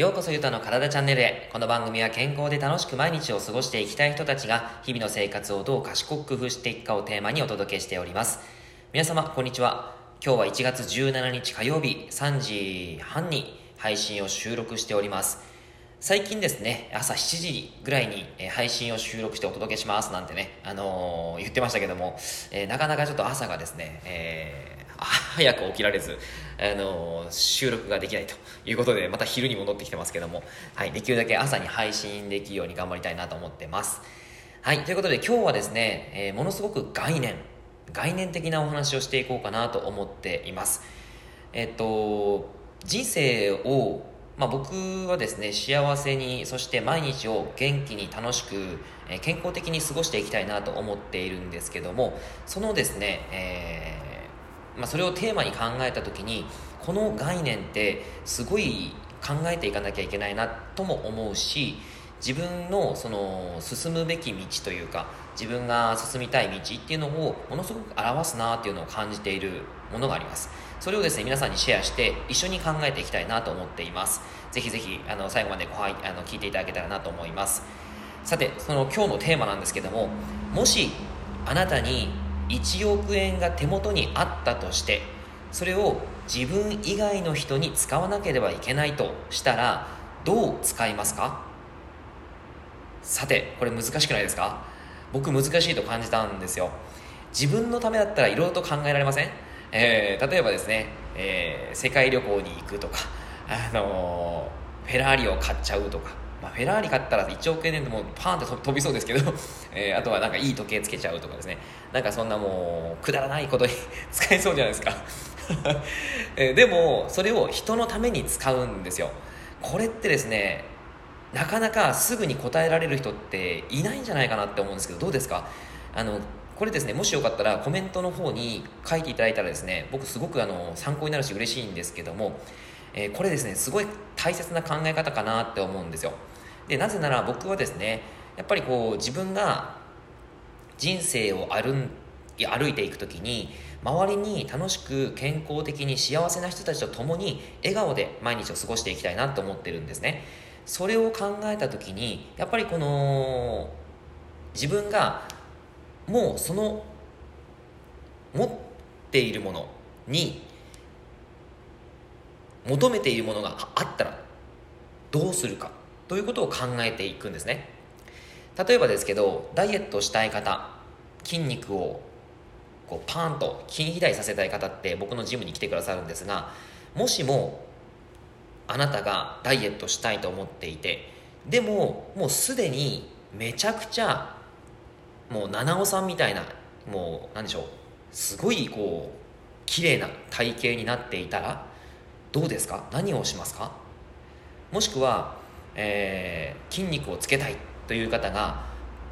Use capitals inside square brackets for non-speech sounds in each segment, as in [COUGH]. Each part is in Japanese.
ようこそゆたの体チャンネルへ。この番組は健康で楽しく毎日を過ごしていきたい人たちが日々の生活をどう賢く工夫していくかをテーマにお届けしております。皆様、こんにちは。今日は1月17日火曜日3時半に配信を収録しております。最近ですね、朝7時ぐらいに配信を収録してお届けしますなんてね、あのー、言ってましたけども、えー、なかなかちょっと朝がですね、えー早く起きられず、あの収録ができないということで、また昼に戻ってきてますけども、はい、できるだけ朝に配信できるように頑張りたいなと思ってます。はい、ということで今日はですね、えー、ものすごく概念、概念的なお話をしていこうかなと思っています。えっと、人生を、まあ、僕はですね、幸せに、そして毎日を元気に楽しく、え健康的に過ごしていきたいなと思っているんですけども、そのですね、えーまあ、それをテーマに考えた時にこの概念ってすごい考えていかなきゃいけないなとも思うし自分のその進むべき道というか自分が進みたい道っていうのをものすごく表すなっていうのを感じているものがあります。それをですね皆さんにシェアして一緒に考えていきたいなと思っています。ぜひぜひあの最後までごあの聞いていただけたらなと思います。さてその今日のテーマなんですけどももしあなたに1億円が手元にあったとしてそれを自分以外の人に使わなければいけないとしたらどう使いますか？さてこれ難しくないですか？僕難しいと感じたんですよ。自分のためだったらいろいろと考えられません、えー、例えばですね、えー、世界旅行に行くとか、あのー、フェラーリを買っちゃうとか。まあ、フェラーリ買ったら1億円でもパーンと飛びそうですけど、[LAUGHS] えー、あとはなんかいい時計つけちゃうとかですね。なんかそんなもうくだらないことに [LAUGHS] 使えそうじゃないですか。[LAUGHS] えー、でもそれを人のために使うんですよ。これってですねなかなかすぐに答えられる人っていないんじゃないかなって思うんですけどどうですか？あのこれですねもしよかったらコメントの方に書いていただいたらですね僕すごくあの参考になるし嬉しいんですけども、えー、これですねすごい大切な考え方かなって思うんですよ。でなぜなら僕はですねやっぱりこう自分が人生を歩ん歩いていく時に周りに楽しく健康的に幸せな人たちと共に笑顔で毎日を過ごしていきたいなと思ってるんですね。それを考えた時にやっぱりこの自分がもうその持っているものに求めているものがあったらどうするか。ということを考えていくんですね。例えばですけどダイエットしたい方筋肉をこうパーンと筋肥大させたい方って僕のジムに来てくださるんですがもしもあなたがダイエットしたいと思っていてでももうすでにめちゃくちゃもう七尾さんみたいなもう何でしょうすごいこう綺麗な体型になっていたらどうですか？何をしますか？もしくはえー、筋肉をつけたいという方が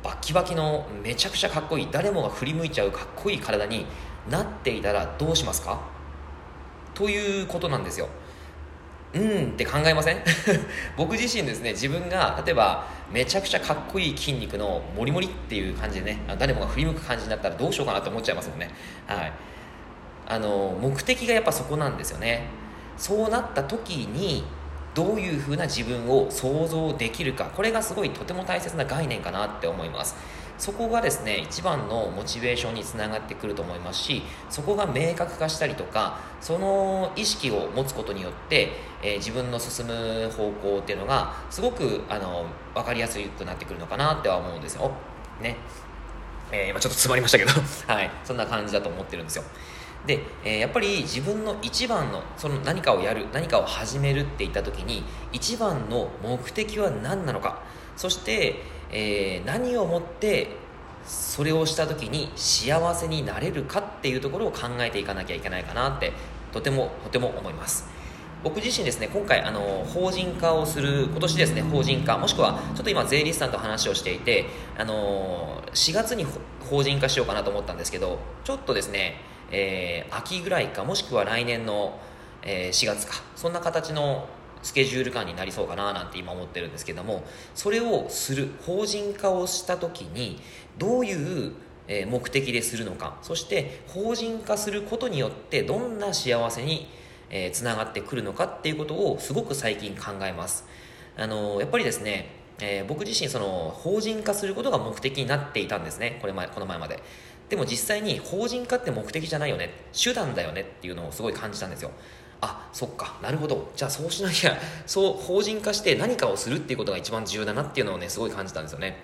バッキバキのめちゃくちゃかっこいい誰もが振り向いちゃうかっこいい体になっていたらどうしますか？ということなんですよ。うんって考えません？[LAUGHS] 僕自身ですね自分が例えばめちゃくちゃかっこいい筋肉のモリモリっていう感じでね誰もが振り向く感じになったらどうしようかなと思っちゃいますもんね。はい。あの目的がやっぱそこなんですよね。そうなった時にどういうふうな自分を想像できるか。これがすごいとても大切な概念かなって思います。そこがですね一番のモチベーションにつながってくると思いますしそこが明確化したりとかその意識を持つことによって、えー、自分の進む方向っていうのがすごくあの分かりやすくなってくるのかなっては思うんですよ。ね。えー、今ちょっと詰まりましたけど。[LAUGHS] はい。そんな感じだと思ってるんですよ。で、えー、やっぱり自分の一番のその何かをやる何かを始めるっていった時に一番の目的は何なのか。そして、えー、何をもってそれをした時に幸せになれるかっていうところを考えていかなきゃいけないかなってとてもとても思います。僕自身ですね今回あの法人化をする今年ですね法人化もしくはちょっと今税理士さんと話をしていてあの4月に法人化しようかなと思ったんですけどちょっとですねえー、秋ぐらいかもしくは来年の、えー、4月か。そんな形のスケジュール感になりそうかななんて今思ってるんですけどもそれをする法人化をした時にどういう目的でするのか。そして法人化することによってどんな幸せに、つながってくるのかっていうことをすごく最近考えます。あのやっぱりですねえー、僕自身その法人化することが目的になっていたんですね。これ前この前まで。でも実際に法人化って目的じゃないよね。手段だよねっていうのをすごい感じたんですよ。あそっか。なるほど。じゃあそうしなきゃ [LAUGHS] そう法人化して何かをするっていうことが一番重要だなっていうのをねすごい感じたんですよね。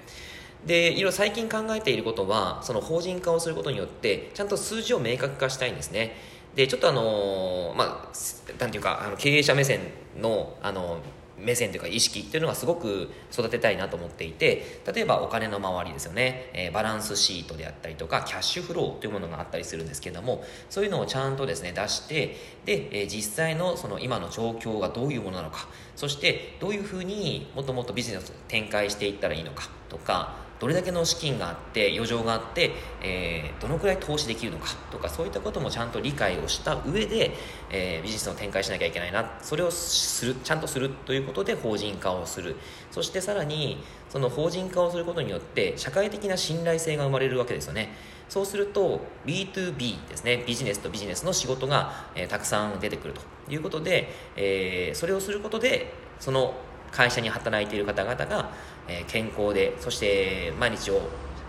でいろいろ最近考えていることはその法人化をすることによってちゃんと数字を明確化したいんですね。でちょっとあのまあなんていうかあの経営者目線のあの目線というか意識っていうのがすごく育てたいなと思っていて例えばお金の周りですよね、えー、バランスシートであったりとかキャッシュフローというものがあったりするんですけどもそういうのをちゃんとですね出してで、えー、実際のその今の状況がどういうものなのかそしてどういうふうにもっともっとビジネスを展開していったらいいのかとかどれだけの資金があって余剰があって、えー、どのくらい投資できるのかとかそういったこともちゃんと理解をした上で、えー、ビジネスを展開しなきゃいけないなそれをするちゃんとするということで法人化をする。そしてさらにその法人化をすることによって社会的な信頼性が生まれるわけですよね。そうすると B2B ですね。ビジネスとビジネスの仕事が、えー、たくさん出てくるということで、えー、それをすることでその会社に働いている方々が、え健康でそして毎日を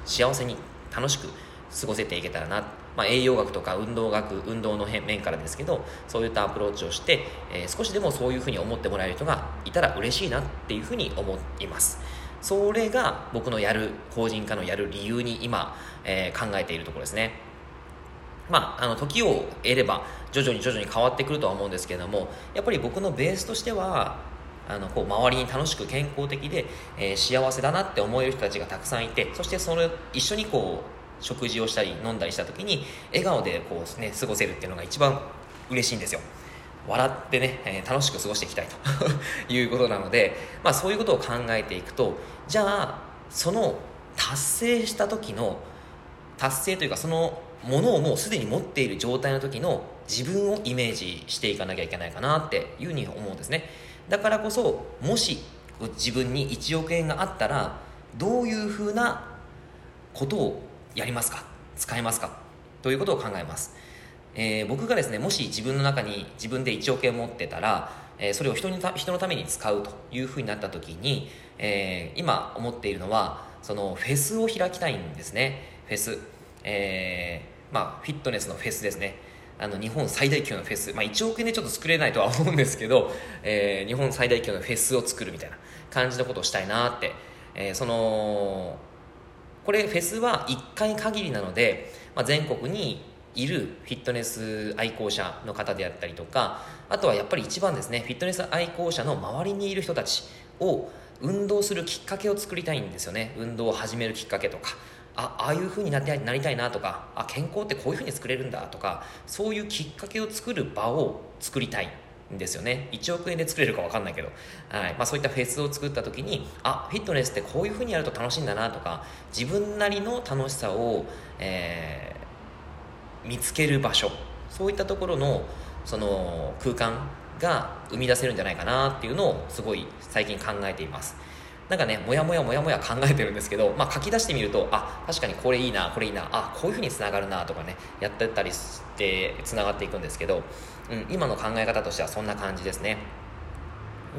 幸せに楽しく過ごせていけたらな、まあ、栄養学とか運動学運動の面からですけどそういったアプローチをして、えー、少しでもそういうふうに思ってもらえる人がいたら嬉しいなっていうふうに思います。それが僕のやる法人化のやる理由に今、えー、考えているところですね。まあ、あの時を得れば徐々に徐々に変わってくるとは思うんですけれどもやっぱり僕のベースとしてはあのこう周りに楽しく健康的で、えー、幸せだなって思える人たちがたくさんいてそしてそれ一緒にこう食事をしたり飲んだりした時に笑顔でこう、ね、過ごせるっていうのが一番嬉しいんですよ。笑ってね、えー、楽しく過ごしていきたいと。[LAUGHS] いうことなので、まあ、そういうことを考えていくとじゃあその達成した時の達成というかそのものをもうすでに持っている状態の時の自分をイメージしていかなきゃいけないかなっていうふうに思うんですね。だからこそもし自分に1億円があったらどういうふうなことをやりますか？使いますか？ということを考えます、えー、僕がですねもし自分の中に自分で1億円持ってたら、えー、それを人に人のために使うというふうになった時に、えー、今思っているのはそのフェスを開きたいんですね。フェス、えー、まあフィットネスのフェスですね。あの日本最大規模のフェス、まあ、1億円でちょっと作れないとは [LAUGHS] 思うんですけど、えー、日本最大規模のフェスを作るみたいな感じのことをしたいなって、えー、そのこれフェスは1回限りなので、まあ、全国にいるフィットネス愛好者の方であったりとかあとはやっぱり一番ですねフィットネス愛好者の周りにいる人たちを運動するきっかけを作りたいんですよね運動を始めるきっかけとかあああいうふうになりなりたいなとかあ健康ってこういうふうに作れるんだとかそういうきっかけを作る場を作りたいんですよね。1億円で作れるか分かんないけど、はい。まあ、そういったフェスを作った時にあフィットネスってこういうふうにやると楽しいんだなとか自分なりの楽しさを、えー、見つける場所。そういったところのその空間が生み出せるんじゃないかなっていうのをすごい最近考えています。なんかねもやもやもやもや考えてるんですけど、まあ、書き出してみるとあ確かにこれいいなこれいいなあこういうふうにつながるなとかねやってたりしてつながっていくんですけど、うん、今の考え方としてはそんな感じですね。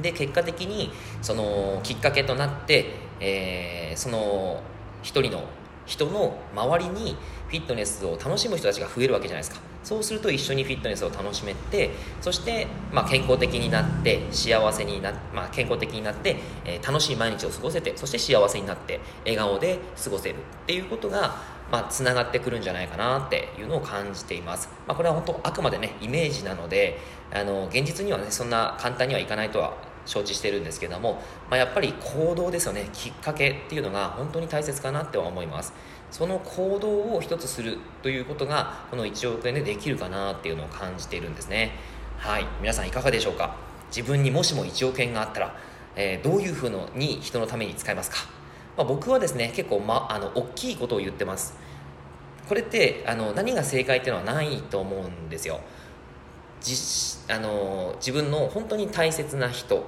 で結果的にそのきっかけとなって、えー、その一人の人の周りにフィットネスを楽しむ人たちが増えるわけじゃないですか。そうすると一緒にフィットネスを楽しめてそして、まあ、健康的になって幸せにな、まあ、健康的になって、えー、楽しい毎日を過ごせてそして幸せになって笑顔で過ごせるっていうことがまあ、つながってくるんじゃないかなっていうのを感じています、まあ、これは本当あくまでねイメージなのであの現実にはねそんな簡単にはいかないとは承知してるんですけども、まあ、やっぱり行動ですよね。きっかけっていうのが本当に大切かなっては思います。その行動を一つするということがこの1億円でできるかなっていうのを感じているんですね。はい。皆さんいかがでしょうか？自分にもしも1億円があったら、えー、どういうふうに人のために使いますか、まあ、僕はですね結構、ま、あの大きいことを言ってます。これってあの何が正解っていうのはないと思うんですよ。じあの自分の本当に大切な人。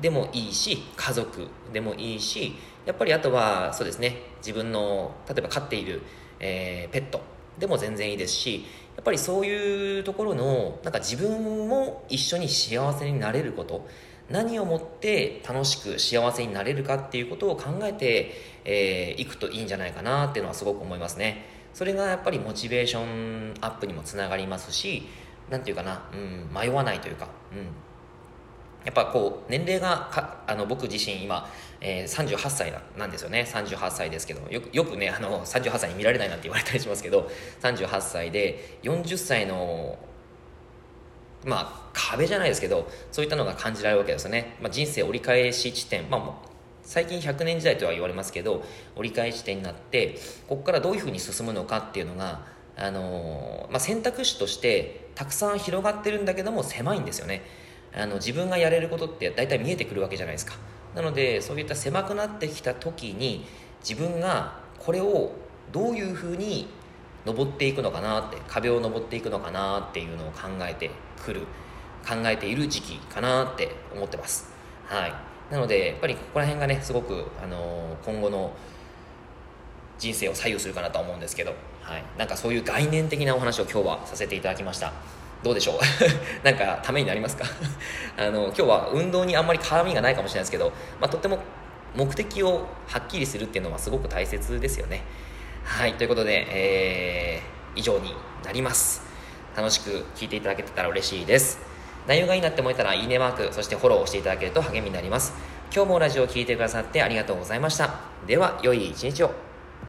でもいいし家族でもいいしやっぱりあとはそうですね自分の例えば飼っている、えー、ペットでも全然いいですしやっぱりそういうところのなんか自分も一緒に幸せになれること何をもって楽しく幸せになれるかっていうことを考えてい、えー、くといいんじゃないかなっていうのはすごく思いますね。それがやっぱりモチベーションアップにもつながりますし何て言うかな、うん、迷わないというか、うん、やっぱこう年齢がかあの僕自身今、えー、38歳なんですよね。38歳ですけどよくよくねあの38歳に見られないなんて言われたりしますけど38歳で40歳のまあ壁じゃないですけどそういったのが感じられるわけですよね、まあ、人生折り返し地点、まあ、最近100年時代とは言われますけど折り返し地点になってここからどういうふうに進むのかっていうのが、あの、まあ、選択肢としてたくさん広がってるんだけども狭いんですよね。あの自分がやれることって大体見えてくるわけじゃないですか。なのでそういった狭くなってきた時に自分がこれをどういうふうに登っていくのかなって壁を登っていくのかなっていうのを考えてくる考えている時期かなって思ってます。はい。なのでやっぱりここら辺がねすごく、あの今後の人生を左右するかなと思うんですけど、はい、なんかそういう概念的なお話を今日はさせていただきました。どうでしょう？[LAUGHS] なんかためになりますか？[LAUGHS] あの今日は運動にあんまり絡みがないかもしれないですけど、まあ、とっても目的をはっきりするっていうのはすごく大切ですよね。はいということで、えー、以上になります。楽しく聞いていただけてたら嬉しいです。内容がいいなって思えたらいいねマークそしてフォローしていただけると励みになります。今日もラジオを聴いてくださってありがとうございました。では良い一日を。